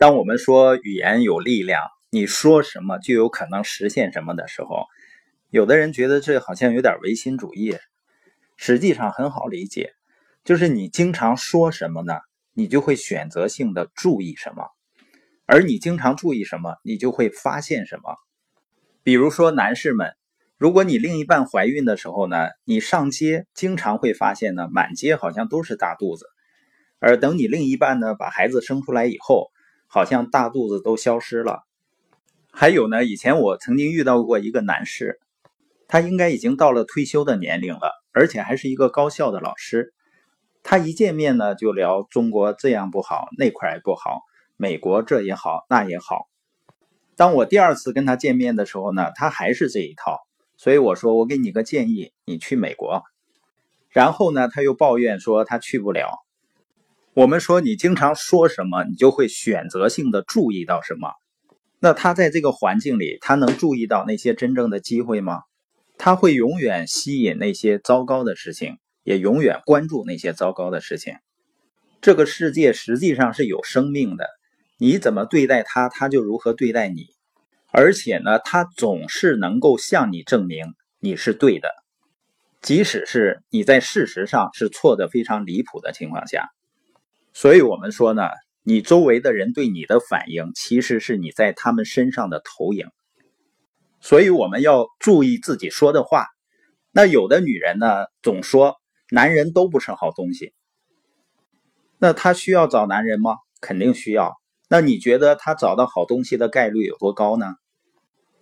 当我们说语言有力量，你说什么就有可能实现什么的时候，有的人觉得这好像有点唯心主义。实际上很好理解，就是你经常说什么呢，你就会选择性的注意什么，而你经常注意什么，你就会发现什么。比如说男士们，如果你另一半怀孕的时候呢，你上街经常会发现呢，满街好像都是大肚子，而等你另一半呢把孩子生出来以后。好像大肚子都消失了。还有呢，以前我曾经遇到过一个男士，他应该已经到了退休的年龄了，而且还是一个高校的老师。他一见面呢，就聊中国这样不好，那块也不好，美国这也好，那也好。当我第二次跟他见面的时候呢，他还是这一套。所以我说，我给你个建议，你去美国。然后呢，他又抱怨说他去不了。我们说，你经常说什么，你就会选择性的注意到什么。那他在这个环境里，他能注意到那些真正的机会吗？他会永远吸引那些糟糕的事情，也永远关注那些糟糕的事情。这个世界实际上是有生命的，你怎么对待他，他就如何对待你。而且呢，他总是能够向你证明你是对的，即使是你在事实上是错的非常离谱的情况下。所以，我们说呢，你周围的人对你的反应，其实是你在他们身上的投影。所以，我们要注意自己说的话。那有的女人呢，总说男人都不是好东西。那她需要找男人吗？肯定需要。那你觉得她找到好东西的概率有多高呢？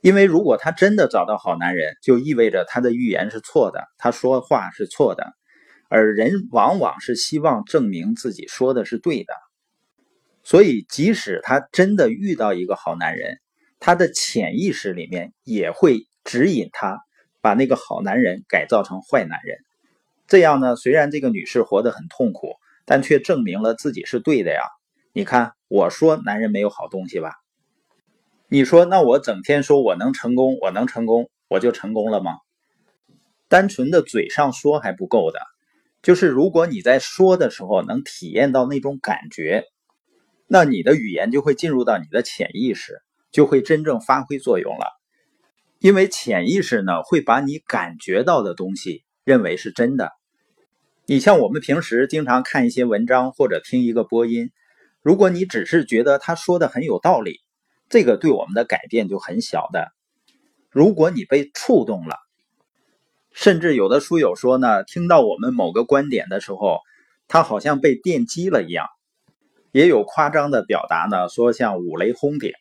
因为如果她真的找到好男人，就意味着她的预言是错的，她说话是错的。而人往往是希望证明自己说的是对的，所以即使他真的遇到一个好男人，他的潜意识里面也会指引他把那个好男人改造成坏男人。这样呢，虽然这个女士活得很痛苦，但却证明了自己是对的呀。你看，我说男人没有好东西吧？你说，那我整天说我能成功，我能成功，我就成功了吗？单纯的嘴上说还不够的。就是如果你在说的时候能体验到那种感觉，那你的语言就会进入到你的潜意识，就会真正发挥作用了。因为潜意识呢会把你感觉到的东西认为是真的。你像我们平时经常看一些文章或者听一个播音，如果你只是觉得他说的很有道理，这个对我们的改变就很小的。如果你被触动了。甚至有的书友说呢，听到我们某个观点的时候，他好像被电击了一样。也有夸张的表达呢，说像五雷轰顶。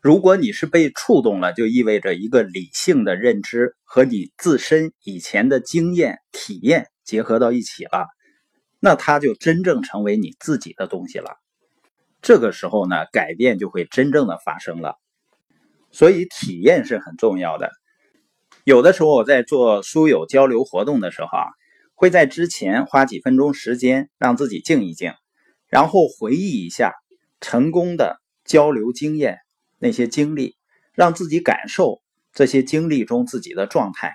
如果你是被触动了，就意味着一个理性的认知和你自身以前的经验体验结合到一起了，那它就真正成为你自己的东西了。这个时候呢，改变就会真正的发生了。所以体验是很重要的。有的时候我在做书友交流活动的时候啊，会在之前花几分钟时间让自己静一静，然后回忆一下成功的交流经验那些经历，让自己感受这些经历中自己的状态。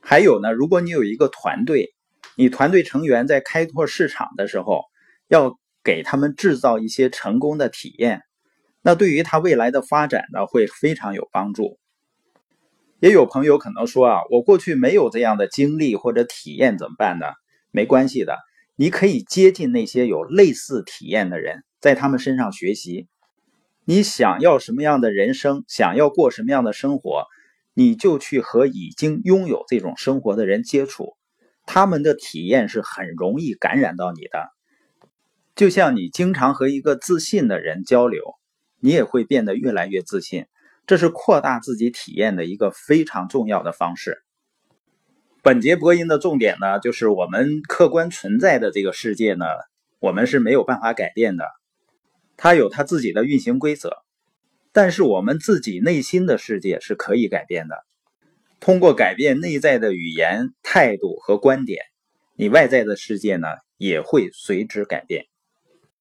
还有呢，如果你有一个团队，你团队成员在开拓市场的时候，要给他们制造一些成功的体验，那对于他未来的发展呢，会非常有帮助。也有朋友可能说啊，我过去没有这样的经历或者体验，怎么办呢？没关系的，你可以接近那些有类似体验的人，在他们身上学习。你想要什么样的人生，想要过什么样的生活，你就去和已经拥有这种生活的人接触，他们的体验是很容易感染到你的。就像你经常和一个自信的人交流，你也会变得越来越自信。这是扩大自己体验的一个非常重要的方式。本节播音的重点呢，就是我们客观存在的这个世界呢，我们是没有办法改变的，它有它自己的运行规则。但是我们自己内心的世界是可以改变的。通过改变内在的语言、态度和观点，你外在的世界呢也会随之改变。